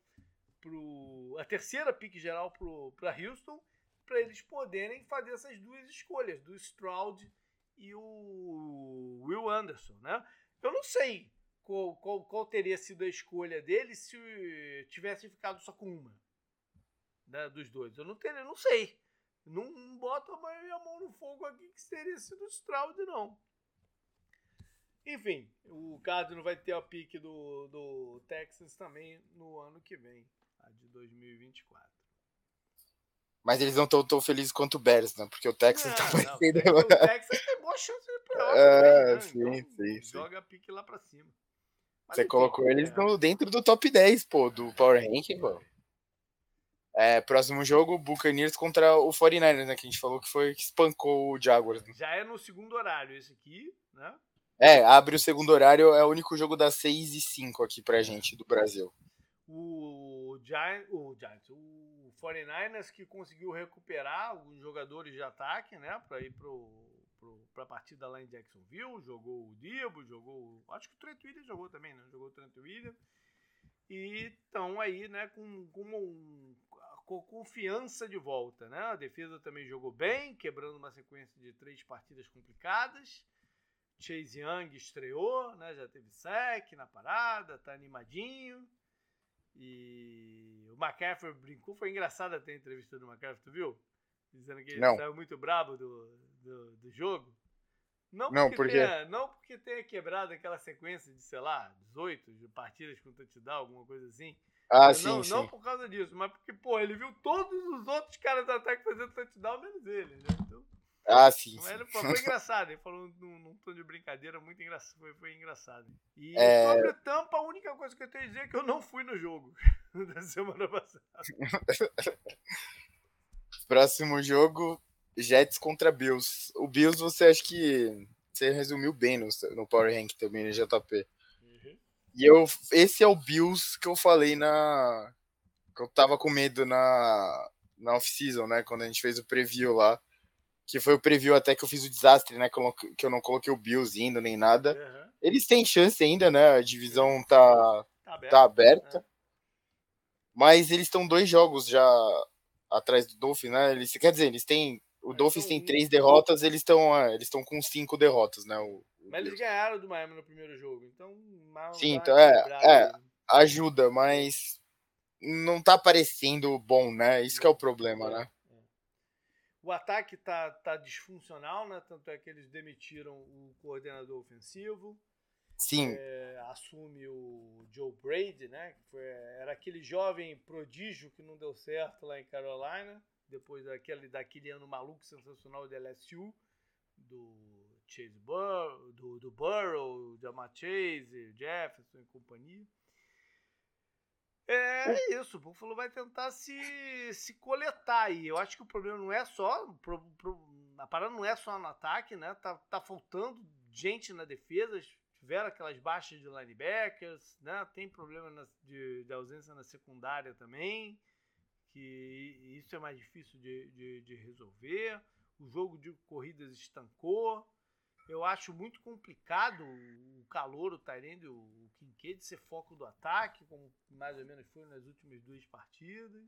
pro, a terceira pique geral para Houston para eles poderem fazer essas duas escolhas, do Stroud e o Will Anderson, né? Eu não sei qual, qual, qual teria sido a escolha dele se tivesse ficado só com uma né, dos dois. Eu não teria, não sei. Não, não boto a mão no fogo aqui que teria sido o Stroud, não. Enfim, o Cardinals vai ter a pique do, do Texas também no ano que vem, a de 2024. Mas eles não estão tão felizes quanto o Bears, né? Porque o Texas não, tá parecendo... O Texas tem boa chance de playoff. É, também, né? sim, Então, sim, sim. Joga pique lá pra cima. Você colocou eles é. no, dentro do top 10, pô, do Power Ranking, pô. É, próximo jogo, Buccaneers contra o 49ers, né? Que a gente falou que foi que espancou o Jaguars. né? Já é no segundo horário esse aqui, né? É, abre o segundo horário, é o único jogo das 6 e 5 aqui pra gente, do Brasil. O Giants, o Giants, o 49ers que conseguiu recuperar alguns jogadores de ataque, né, para ir pro, pro, pra partida lá em Jacksonville, jogou o Debo, jogou, acho que o Trent Williams jogou também, né, jogou o Trent Williams, e estão aí, né, com, com, um- com confiança de volta, né, a defesa também jogou bem, quebrando uma sequência de três partidas complicadas, Chase Young estreou, né, já teve sec na parada, tá animadinho, e o McCaffrey brincou, foi engraçado até a entrevista do McCaffrey, tu viu? Dizendo que ele Não. saiu muito brabo do, do, do jogo. Não Não, porque, por quê? tenha, não porque tenha quebrado aquela sequência de, sei lá, 18 de partidas com touchdown, alguma coisa assim. Ah, não, sim, não por causa disso, mas porque, pô, ele viu todos os outros caras do ataque fazendo touchdown, menos ele, né? Então, Ah, sim, mas ele- foi, foi engraçado, ele falou num, num tom de brincadeira muito engraçado, foi, foi engraçado. E É. sobre Tampa, a única coisa que eu tenho a dizer é que eu não fui no jogo da semana passada. Próximo jogo, Jets contra Bills. O Bills você acha que você resumiu bem no, no Power Rank também, no JP. E eu, esse é o Bills que eu falei na. que eu tava com medo na, na off-season, né? Quando a gente fez o preview lá. Que foi o preview até que eu fiz o desastre, né? Que eu não, coloquei o Bills indo nem nada. Aham, Eles têm chance ainda, né? A divisão tá, Tá aberto. tá aberta. Mas eles estão dois jogos já atrás do Dolphins, né? Eles, quer dizer, eles têm. O Dolphins tem três derrotas, eles estão é, eles estão com cinco derrotas, né? O, Mas eles ganharam do Miami no primeiro jogo, então. mal Sim, dá então, é, é. Ajuda, mas não tá parecendo bom, né? Isso que é o problema, né? O ataque tá, tá disfuncional, né? Tanto é que eles demitiram o coordenador ofensivo. Sim, É, assume o Joe Brady, né? Que foi, era aquele jovem prodígio que não deu certo lá em Carolina, depois daquele, daquele ano maluco sensacional de LSU, do Chase Burrow, do, do Burrow, Jamar Chase, Jefferson e companhia. É isso, o Buffalo vai tentar se, se coletar aí. Eu acho que o problema não é só. pro- pro- a parada não é só no ataque, né? Tá, tá faltando gente na defesa. Tiveram aquelas baixas de linebackers, né? Tem problema na- de, de ausência na secundária também. Que isso é mais difícil de, de, de resolver. O jogo de corridas estancou. Eu acho muito complicado o calor, o Tyrande, o Kincaid ser foco do ataque, como mais ou menos foi nas últimas duas partidas.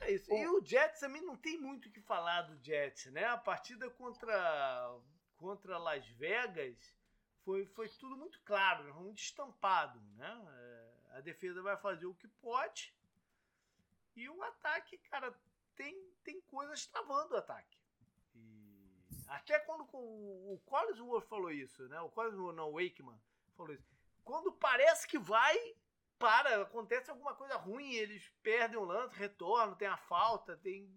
É isso. E o Jets também não tem muito o que falar do Jets, né? A partida contra, contra Las Vegas foi, foi tudo muito claro, né? muito estampado, né? É, a defesa vai fazer o que pode e o ataque, cara, tem, tem coisas travando o ataque. E até quando o, o Collinsworth falou isso, né? O Collinsworth, não, o Wakeman falou isso. Quando parece que vai, para, acontece alguma coisa ruim, eles perdem o lance, retornam, tem a falta, tem.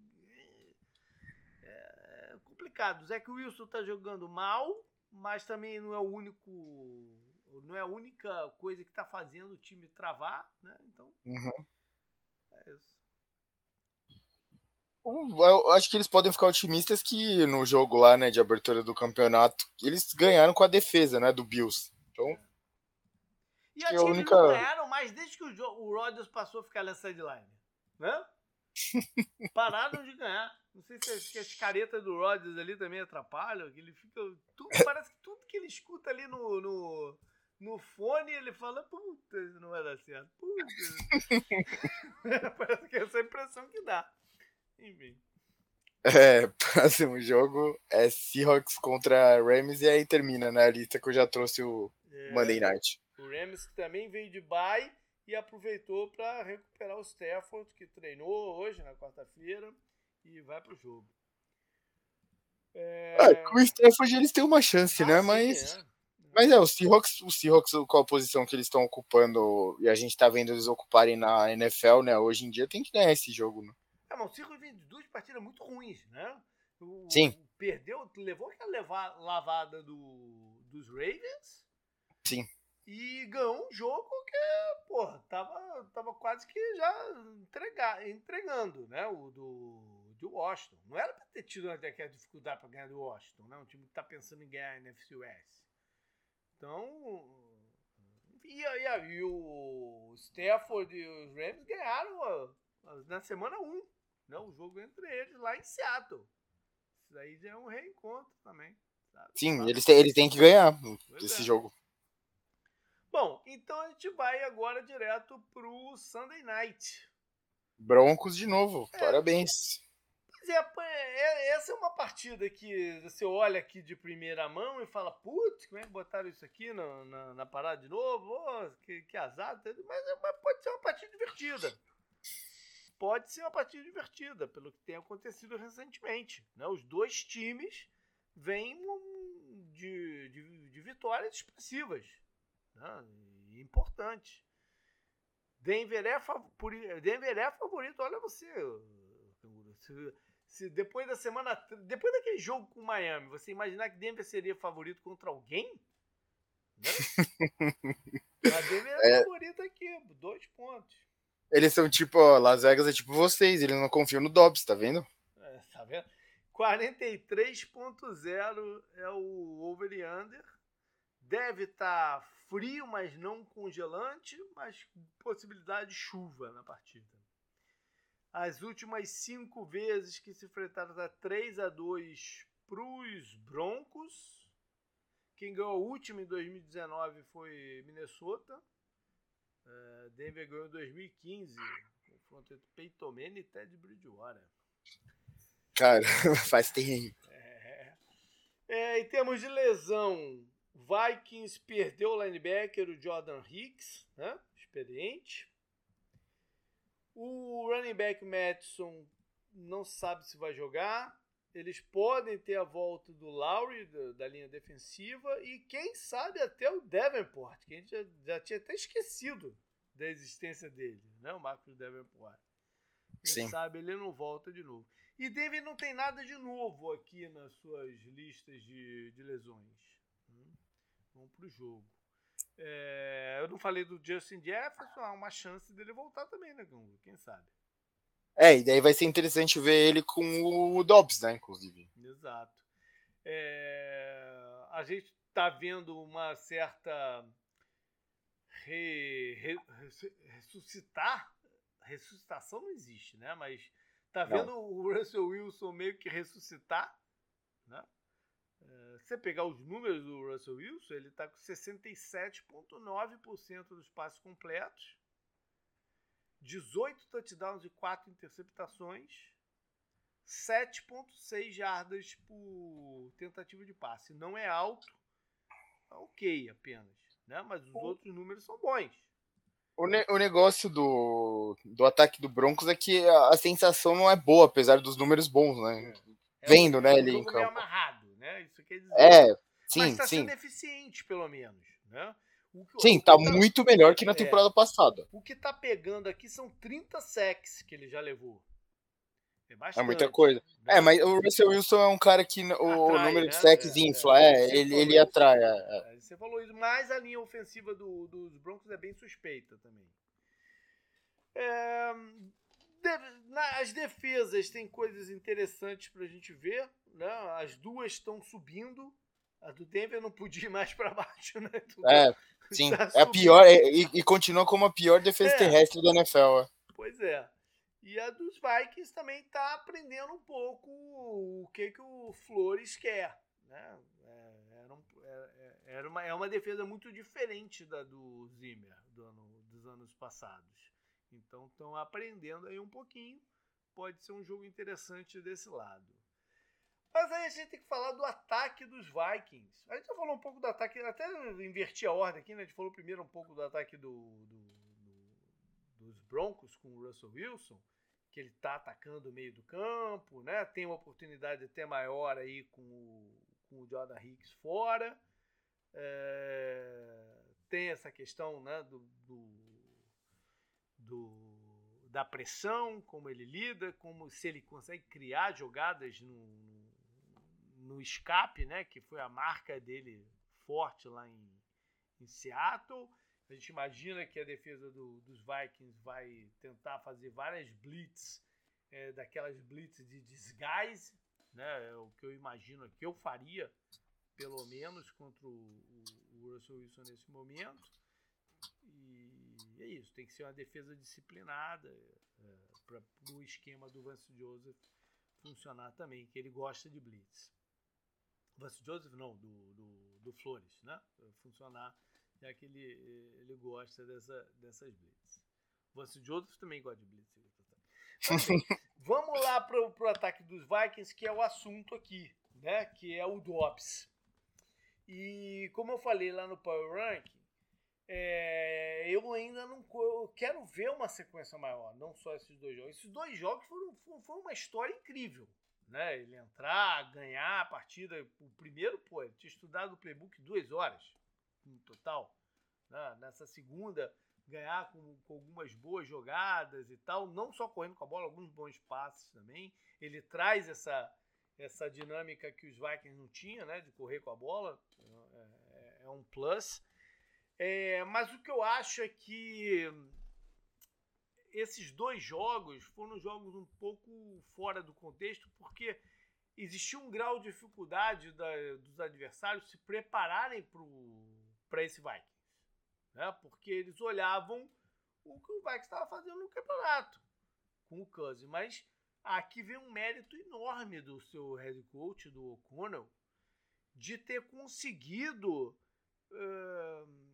É complicado. O Wilson tá jogando mal, mas também não é o único. Não é a única coisa que tá fazendo o time travar, né? Então, uhum. é isso. Eu acho que eles podem ficar otimistas que no jogo lá, né, de abertura do campeonato, eles ganharam com a defesa, né, do Bills. Então, E acho a que única- eles não ganharam mais desde que o, o Rodgers passou a ficar na sideline. Né? Pararam de ganhar. Não sei se as, que as caretas do Rodgers ali também atrapalham. Que ele fica. Tudo, parece que tudo que ele escuta ali no, no, no fone, ele fala: Puta, isso não vai dar certo. Puta. parece que é essa a impressão que dá. Enfim. é, próximo jogo é Seahawks contra Rams e aí termina, né, a lista que eu já trouxe o É, Monday Night. O Rams que também veio de bye e aproveitou para recuperar o Stafford, que treinou hoje, na quarta-feira, e vai pro jogo. É... Ah, com o Stafford eles têm uma chance, Ah, né, sim, mas... é. Mas é, o Seahawks, o Seahawks, qual a posição que eles estão ocupando, e a gente tá vendo eles ocuparem na NFL, né? Hoje em dia tem que ganhar esse jogo, né? É, mas o Circo vem de duas partidas muito ruins, né? O, Sim. Perdeu, levou aquela leva, lavada do, dos Ravens. Sim. E ganhou um jogo que, porra, tava, tava quase que já entregar, entregando, né? O do, do Washington. Não era pra ter tido aquela dificuldade pra ganhar do Washington, né? Um time que tá pensando em ganhar a NFC West. Então. E, e, e o Stafford e os Rams ganharam na semana 1. Né, o jogo entre eles lá em Seattle. Isso daí já é um reencontro também. Sabe? Sim, eles, têm, eles têm que ganhar Pois esse é. jogo. Bom, então a gente vai agora direto pro Sunday Night. Broncos de novo. É. Parabéns. Pois é, pô, é- essa é uma partida que você olha aqui de primeira mão e fala, putz, como é que botaram isso aqui na, na, na parada de novo? Ô, que, que azar. Mas, é- mas pode ser uma partida divertida. Pode ser uma partida divertida, pelo que tem acontecido recentemente. Né? Os dois times vêm de, de, de vitórias expressivas. Né? E importantes. Denver é, favori- Denver é favorito, olha você. Se, se depois da semana. Depois daquele jogo com o Miami, você imaginar que Denver seria favorito contra alguém? Né? A Denver é, É. favorito aqui, dois pontos. Eles são tipo, ó, Las Vegas é tipo vocês, eles não confiam no Dobbs, tá vendo? É, tá vendo? 43.0 é o over e under. Deve estar frio, mas não congelante, mas possibilidade de chuva na partida. As últimas cinco vezes que se enfrentaram tá 3 a 2 para os Broncos. Quem ganhou a última em 2019 foi Minnesota. É, Denver ganhou em 2015. Confronto entre Peyton Manning e Ted Bridgewater. Cara, faz tempo. É. É, em termos de lesão, Vikings perdeu o linebacker, o Jordan Hicks, né? experiente. O running back Madison não sabe se vai jogar. Eles podem ter a volta do Lowry, da, da linha defensiva, e quem sabe até o Davenport, que a gente já, já tinha até esquecido da existência dele, né? o Marcos Davenport. Quem Sim. sabe ele não volta de novo. E Denver não tem nada de novo aqui nas suas listas de, de lesões. Hum, Vamos pro jogo. É, eu não falei do Justin Jefferson, há uma chance dele voltar também, né? Quem sabe? É, e daí vai ser interessante ver ele com o Dobbs, né, inclusive. Exato. É, a gente tá vendo uma certa re- re- ressu- ressuscitar. Ressuscitação não existe, né? Mas tá Não. vendo o Russell Wilson meio que ressuscitar, né? É, Se você pegar os números do Russell Wilson, ele tá com 67,9% dos passes completos, 18 touchdowns e 4 interceptações, 7,6 jardas por tentativa de passe. Não é alto, é ok apenas, né? Mas os outros números são bons. O, ne- o negócio do, do ataque do Broncos é que a, a sensação não é boa, apesar dos números bons, né? É Vendo, um, né, é um ele em campo. amarrado, né? Isso quer dizer. É, Mas sim, está sim. sendo eficiente, pelo menos, né? Que- Sim, tá que muito melhor que na É. temporada passada. O que tá pegando aqui são 30 sacks que ele já levou. É, É bastante, muita coisa. né? É, mas o Russell Wilson é um cara que o Atrai, número né? de sacks É, infla, é. é, ele, falou ele atrai. é, é. É, Você falou isso, mas a linha ofensiva do- dos Broncos é bem suspeita também. É, de- na- as defesas têm coisas interessantes pra gente ver. Né? As duas estão subindo. A do Denver não podia ir mais pra baixo, né? Tudo- É, sim. É a pior, é- e, e continua como a pior defesa É. terrestre da NFL. é. Pois é. E a dos Vikings também está aprendendo um pouco o que, que o Flores quer. Né? É, era, um- é- era uma, é uma defesa muito diferente da do Zimmer do ano- dos anos passados. Então estão aprendendo aí um pouquinho. Pode ser um jogo interessante desse lado. Mas aí a gente tem que falar do ataque dos Vikings. A gente já falou um pouco do ataque, até inverti a ordem aqui, né? A gente falou primeiro um pouco do ataque do, do- do- dos Broncos com o Russell Wilson, que ele tá atacando o meio do campo, né? Tem uma oportunidade até maior aí com o, com o Jordan Hicks fora. É, tem essa questão né, do, do- do- da pressão, como ele lida, como se ele consegue criar jogadas no, no- escape, né? Que foi a marca dele forte lá em, em Seattle. A gente imagina que a defesa do, dos Vikings vai tentar fazer várias blitz, é, daquelas blitz de disguise, né? É o que eu imagino que eu faria, pelo menos, contra o, o, o Russell Wilson nesse momento. E é isso, tem que ser uma defesa disciplinada é, para o esquema do Vance Joseph funcionar também, que ele gosta de blitz. Vance Joseph não, do, do, do Flores, né? Funcionar já que ele, ele gosta dessa, dessas blitz. Vance Joseph também gosta de blitz. Vamos lá para o ataque dos Vikings, que é o assunto aqui, né? Que é o Dobbs. E como eu falei lá no Power Rank, é, eu ainda não eu quero ver uma sequência maior, não só esses dois jogos. Esses dois jogos foram, foram uma história incrível. Né? Ele entrar, ganhar a partida. O primeiro, pô, ele tinha estudado o playbook duas horas no total. Né? Nessa segunda, ganhar com, com, algumas boas jogadas e tal, não só correndo com a bola, alguns bons passes também. Ele traz essa, essa dinâmica que os Vikings não tinham, né? De correr com a bola, é, é, é um plus. É, mas o que eu acho é que esses dois jogos foram jogos um pouco fora do contexto, porque existia um grau de dificuldade da, dos adversários se prepararem para esse Vikings. Né? Porque eles olhavam o que o Vikings estava fazendo no campeonato com o Cousins. Mas aqui vem um mérito enorme do seu head coach, do O'Connell, de ter conseguido. Uh,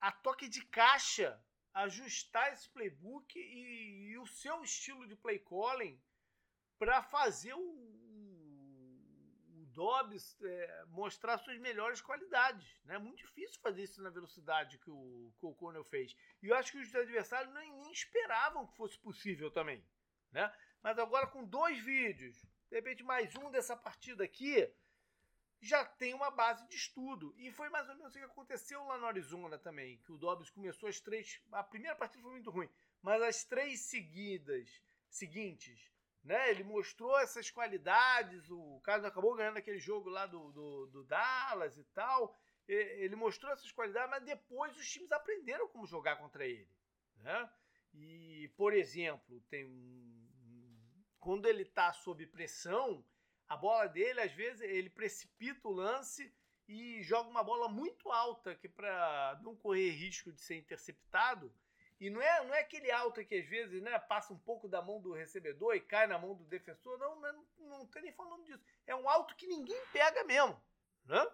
a toque de caixa ajustar esse playbook e, e o seu estilo de play calling para fazer o, o Dobbs é, mostrar suas melhores qualidades. Né? É muito difícil fazer isso na velocidade que o, que o fez. E eu acho que os adversários nem, nem esperavam que fosse possível também. Né? Mas agora com dois vídeos, de repente mais um dessa partida aqui, já tem uma base de estudo. E foi mais ou menos o que aconteceu lá no Arizona também, que o Dobbs começou as três. A primeira partida foi muito ruim, mas as três seguidas seguintes, né? Ele mostrou essas qualidades. O Carlos acabou ganhando aquele jogo lá do, do, do Dallas e tal. Ele mostrou essas qualidades, mas depois os times aprenderam como jogar contra ele. Né? E, por exemplo, tem quando ele está sob pressão, a bola dele, às vezes, ele precipita o lance e joga uma bola muito alta que para não correr risco de ser interceptado. E não é, não é aquele alto que às vezes né, passa um pouco da mão do recebedor e cai na mão do defensor. Não, não, não tô nem falando disso. É um alto que ninguém pega mesmo. Né?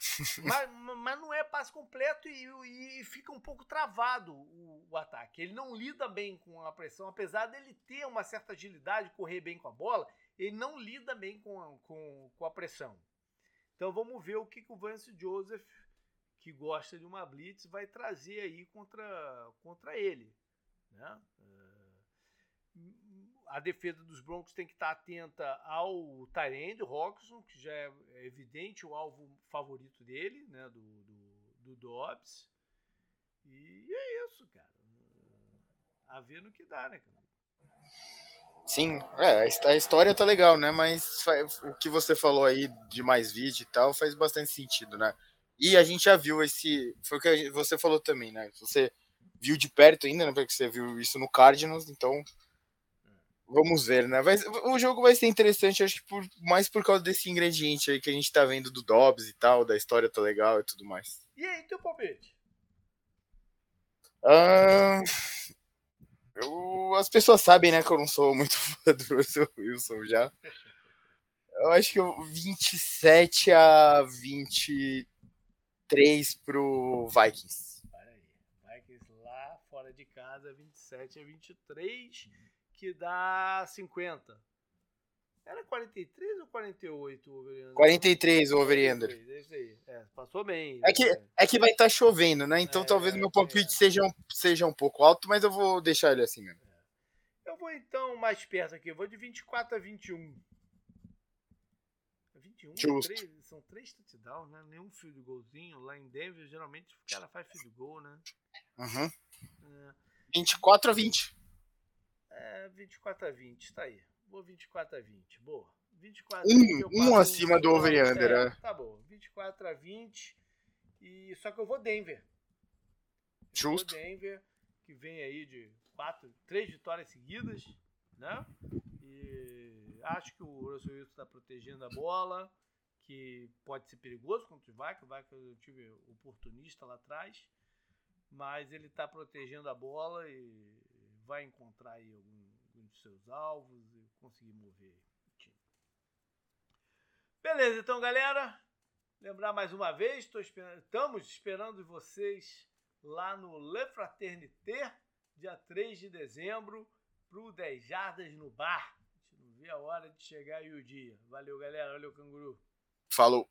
mas, mas não é passe completo e, e fica um pouco travado o, o, ataque. Ele não lida bem com a pressão, apesar dele ter uma certa agilidade, correr bem com a bola, ele não lida bem com a, com, com a pressão. Então vamos ver o que, que o Vance Joseph, que gosta de uma blitz, vai trazer aí contra, contra ele. Né? a defesa dos Broncos tem que estar atenta ao Tyrande Roxon, que já é evidente o alvo favorito dele, né, do, do, do Dobbs. E é isso, cara. A ver no que dá, né, cara? Sim, é, a história tá legal, né? Mas o que você falou aí de mais vídeo e tal faz bastante sentido, né? E a gente já viu esse. Foi o que você falou também, né? Você viu de perto ainda, né? Porque você viu isso no Cardinals, então Vamos ver, né? Vai, o jogo vai ser interessante, acho que por, mais por causa desse ingrediente aí que a gente tá vendo do Dobbs e tal, da história tá legal e tudo mais. E aí, teu palpite? Ah, eu, as pessoas sabem, né, que eu não sou muito fã do Russell Wilson já. Eu acho que eu 27 a 23 pro Vikings. Vikings lá fora de casa, 27 a 23 que dá 50. Era 43 ou 48 o over 43 o over É É, passou bem. É que, é que vai estar tá chovendo, né? Então é, talvez meu palpite é. seja, um, seja um pouco alto, mas eu vou deixar ele assim mesmo. Eu vou então mais perto aqui. Eu vou de 24 a 21. 21, Justo. 3, são três touchdowns, né? Nenhum field golzinho. Lá em Denver, geralmente o cara faz field goal, né? Uhum. É. 24 a 20. É, 24 a 20, tá aí. Vou 24 a 20. Boa. 24 um, um acima do over e under, é. Tá bom, 24 a 20. E, só que eu vou Denver. Eu Justo. Vou Denver, que vem aí de quatro, três vitórias seguidas, né? E acho que o Russell Wilson está protegendo a bola, que pode ser perigoso contra o Vaca. O Vaca eu tive oportunista lá atrás, mas ele está protegendo a bola e vai encontrar aí algum, algum dos seus alvos conseguir mover o time. Beleza, então galera, lembrar mais uma vez, esperando, estamos esperando vocês lá no Le Fraternité, dia 3 de dezembro, para o 10 Jardas no Bar. A gente não vê a hora de chegar aí o dia. Valeu, galera. Valeu, canguru. Falou.